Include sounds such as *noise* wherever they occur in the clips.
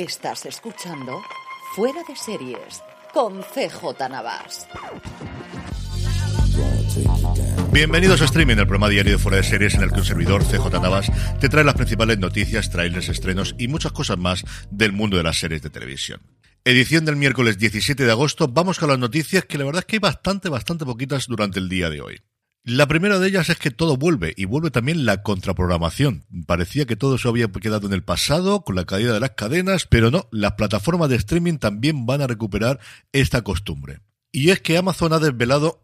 Estás escuchando Fuera de Series con CJ Navas. Bienvenidos a Streaming, el programa diario de Fuera de Series en el que un servidor, CJ Navas, te trae las principales noticias, trailers, estrenos y muchas cosas más del mundo de las series de televisión. Edición del miércoles 17 de agosto, vamos con las noticias que la verdad es que hay bastante, bastante poquitas durante el día de hoy. La primera de ellas es que todo vuelve y vuelve también la contraprogramación. Parecía que todo se había quedado en el pasado con la caída de las cadenas, pero no, las plataformas de streaming también van a recuperar esta costumbre. Y es que Amazon ha desvelado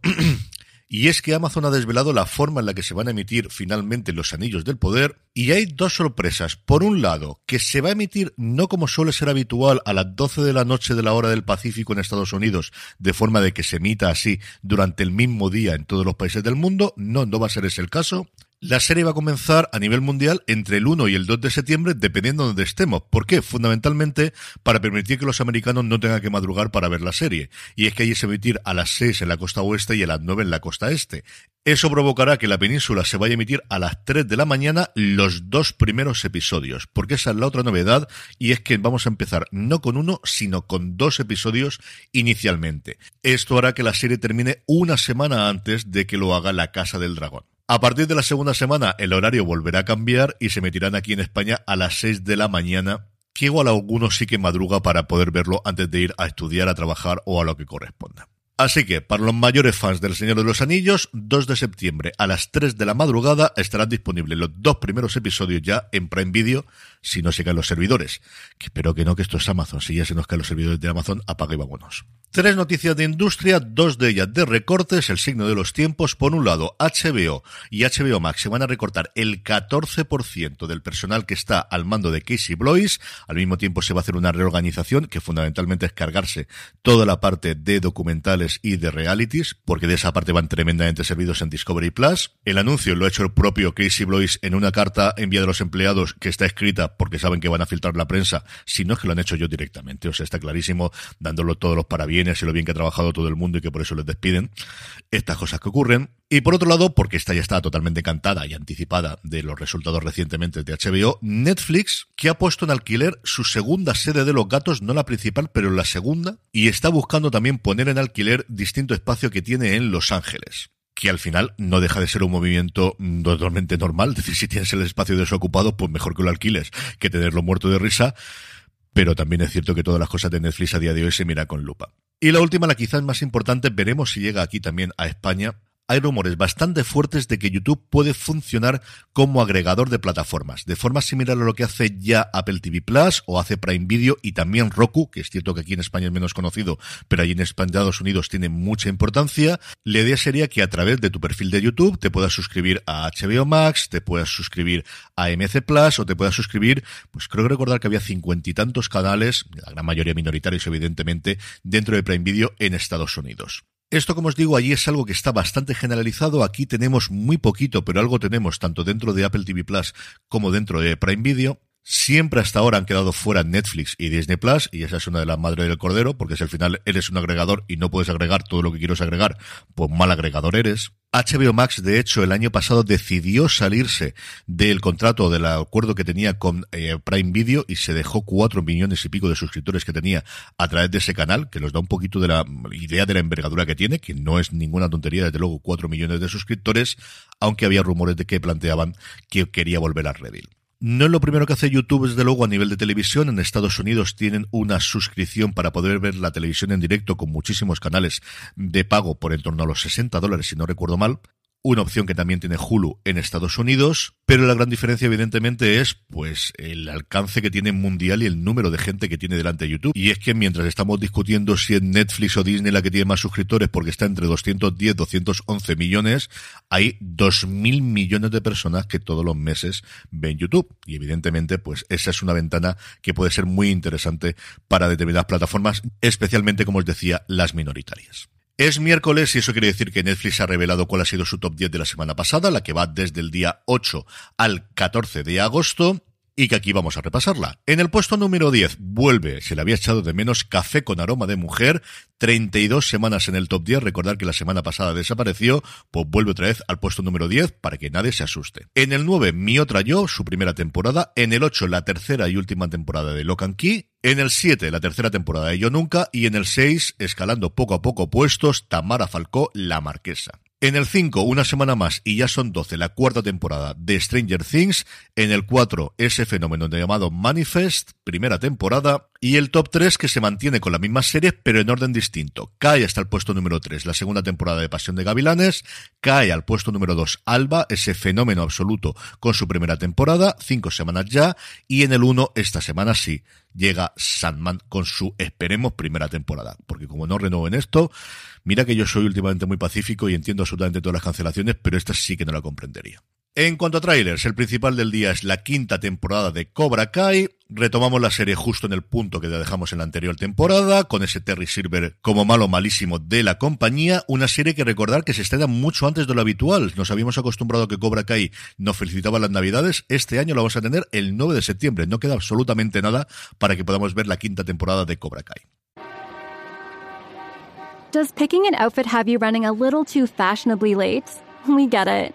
Y es que Amazon ha desvelado la forma en la que se van a emitir finalmente los Anillos del Poder y hay dos sorpresas. Por un lado, que se va a emitir no como suele ser habitual a las 12 de la noche de la hora del Pacífico en Estados Unidos, de forma de que se emita así durante el mismo día en todos los países del mundo. No, no va a ser ese el caso. La serie va a comenzar a nivel mundial entre el 1 y el 2 de septiembre, dependiendo de donde estemos. ¿Por qué? Fundamentalmente para permitir que los americanos no tengan que madrugar para ver la serie. Y es que allí se emitir a las 6 en la costa oeste y a las 9 en la costa este. Eso provocará que la península se vaya a emitir a las 3 de la mañana los dos primeros episodios, porque esa es la otra novedad y es que vamos a empezar no con uno, sino con dos episodios inicialmente. Esto hará que la serie termine una semana antes de que lo haga la Casa del Dragón. A partir de la segunda semana el horario volverá a cambiar y se emitirán aquí en España a las 6 de la mañana, que igual a algunos sí que madruga para poder verlo antes de ir a estudiar, a trabajar o a lo que corresponda. Así que, para los mayores fans del Señor de los Anillos, 2 de septiembre a las 3 de la madrugada estarán disponibles los dos primeros episodios ya en Prime Video, si no se caen los servidores. Que espero que no, que esto es Amazon. Si ya se nos caen los servidores de Amazon, apaga y vámonos. Tres noticias de industria, dos de ellas de recortes, el signo de los tiempos. Por un lado, HBO y HBO Max se van a recortar el 14% del personal que está al mando de Casey Blois. Al mismo tiempo se va a hacer una reorganización que fundamentalmente es cargarse toda la parte de documentales y de realities, porque de esa parte van tremendamente servidos en Discovery Plus. El anuncio lo ha hecho el propio Casey Blois en una carta enviada a los empleados que está escrita porque saben que van a filtrar la prensa, si no es que lo han hecho yo directamente. O sea, está clarísimo, dándolo todos los parabienes y lo bien que ha trabajado todo el mundo y que por eso les despiden. Estas cosas que ocurren. Y por otro lado, porque esta ya está totalmente cantada y anticipada de los resultados recientemente de HBO, Netflix, que ha puesto en alquiler su segunda sede de los gatos, no la principal, pero la segunda, y está buscando también poner en alquiler distinto espacio que tiene en Los Ángeles que al final no deja de ser un movimiento totalmente normal. Es decir, si tienes el espacio desocupado, pues mejor que lo alquiles que tenerlo muerto de risa. Pero también es cierto que todas las cosas de Netflix a día de hoy se mira con lupa. Y la última, la quizás más importante, veremos si llega aquí también a España, hay rumores bastante fuertes de que YouTube puede funcionar como agregador de plataformas, de forma similar a lo que hace ya Apple TV Plus o hace Prime Video y también Roku, que es cierto que aquí en España es menos conocido, pero allí en Estados Unidos tiene mucha importancia. La idea sería que a través de tu perfil de YouTube te puedas suscribir a HBO Max, te puedas suscribir a MC Plus o te puedas suscribir, pues creo que recordar que había cincuenta y tantos canales, la gran mayoría minoritarios evidentemente, dentro de Prime Video en Estados Unidos. Esto, como os digo, allí es algo que está bastante generalizado. Aquí tenemos muy poquito, pero algo tenemos tanto dentro de Apple TV Plus como dentro de Prime Video. Siempre hasta ahora han quedado fuera Netflix y Disney Plus, y esa es una de las madres del cordero, porque si al final eres un agregador y no puedes agregar todo lo que quieres agregar, pues mal agregador eres. HBO Max, de hecho, el año pasado decidió salirse del contrato del acuerdo que tenía con eh, Prime Video y se dejó cuatro millones y pico de suscriptores que tenía a través de ese canal, que nos da un poquito de la idea de la envergadura que tiene, que no es ninguna tontería, desde luego cuatro millones de suscriptores, aunque había rumores de que planteaban que quería volver a Redil. No es lo primero que hace YouTube, desde luego, a nivel de televisión. En Estados Unidos tienen una suscripción para poder ver la televisión en directo con muchísimos canales de pago por en torno a los 60 dólares, si no recuerdo mal una opción que también tiene Hulu en Estados Unidos, pero la gran diferencia evidentemente es pues el alcance que tiene mundial y el número de gente que tiene delante de YouTube. Y es que mientras estamos discutiendo si es Netflix o Disney la que tiene más suscriptores porque está entre 210 211 millones, hay 2.000 millones de personas que todos los meses ven YouTube. Y evidentemente pues esa es una ventana que puede ser muy interesante para determinadas plataformas, especialmente como os decía, las minoritarias. Es miércoles y eso quiere decir que Netflix ha revelado cuál ha sido su top 10 de la semana pasada, la que va desde el día 8 al 14 de agosto y que aquí vamos a repasarla. En el puesto número 10 vuelve, se le había echado de menos Café con aroma de mujer, 32 semanas en el top 10, recordar que la semana pasada desapareció, pues vuelve otra vez al puesto número 10 para que nadie se asuste. En el 9, Mi otra yo, su primera temporada, en el 8, la tercera y última temporada de Locan Key, en el 7, la tercera temporada de Yo Nunca, y en el 6, escalando poco a poco puestos, Tamara Falcó, La Marquesa. En el 5, una semana más, y ya son 12, la cuarta temporada de Stranger Things. En el 4, ese fenómeno llamado Manifest, primera temporada. Y el top 3 que se mantiene con la misma serie, pero en orden distinto. Cae hasta el puesto número 3, la segunda temporada de Pasión de Gavilanes. Cae al puesto número 2, Alba, ese fenómeno absoluto con su primera temporada, cinco semanas ya. Y en el 1, esta semana sí, llega Sandman con su, esperemos, primera temporada. Porque como no renueven esto, Mira que yo soy últimamente muy pacífico y entiendo absolutamente todas las cancelaciones, pero esta sí que no la comprendería. En cuanto a trailers, el principal del día es la quinta temporada de Cobra Kai. Retomamos la serie justo en el punto que dejamos en la anterior temporada, con ese Terry Silver como malo malísimo de la compañía. Una serie que recordar que se estrena mucho antes de lo habitual. Nos habíamos acostumbrado a que Cobra Kai nos felicitaba las navidades. Este año lo vamos a tener el 9 de septiembre. No queda absolutamente nada para que podamos ver la quinta temporada de Cobra Kai. Does picking an outfit have you running a little too fashionably late? *laughs* We get it.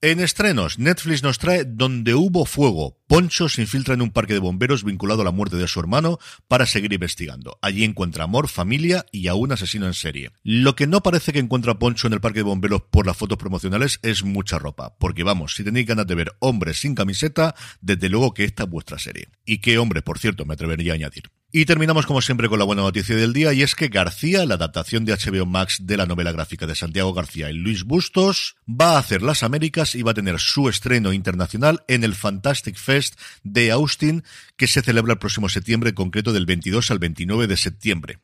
En estrenos, Netflix nos trae Donde hubo fuego. Poncho se infiltra en un parque de bomberos vinculado a la muerte de su hermano para seguir investigando. Allí encuentra amor, familia y a un asesino en serie. Lo que no parece que encuentra Poncho en el parque de bomberos por las fotos promocionales es mucha ropa. Porque vamos, si tenéis ganas de ver hombres sin camiseta, desde luego que esta es vuestra serie. Y qué hombre, por cierto, me atrevería a añadir. Y terminamos como siempre con la buena noticia del día y es que García, la adaptación de HBO Max de la novela gráfica de Santiago García y Luis Bustos, va a hacer las Américas y va a tener su estreno internacional en el Fantastic Fest de Austin que se celebra el próximo septiembre, en concreto del 22 al 29 de septiembre.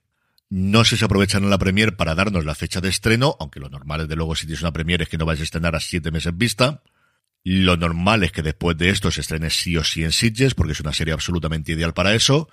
No sé si aprovecharán la premier para darnos la fecha de estreno, aunque lo normal es de luego si tienes una premier es que no vais a estrenar a siete meses vista. Lo normal es que después de esto se estrene sí o sí en Sitges, porque es una serie absolutamente ideal para eso.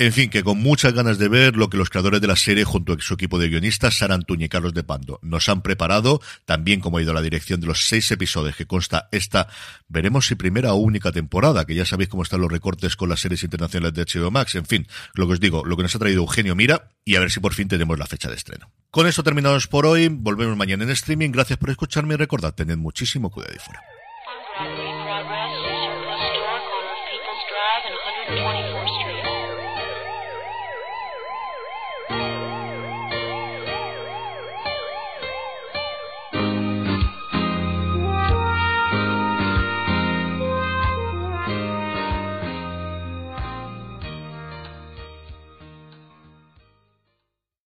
En fin, que con muchas ganas de ver lo que los creadores de la serie junto a su equipo de guionistas, Sara Antuña y Carlos de Pando, nos han preparado, también como ha ido la dirección de los seis episodios que consta esta, veremos si primera o única temporada, que ya sabéis cómo están los recortes con las series internacionales de HBO Max, en fin, lo que os digo, lo que nos ha traído Eugenio Mira, y a ver si por fin tenemos la fecha de estreno. Con esto terminamos por hoy, volvemos mañana en streaming, gracias por escucharme y recordad, tened muchísimo cuidado y fuera.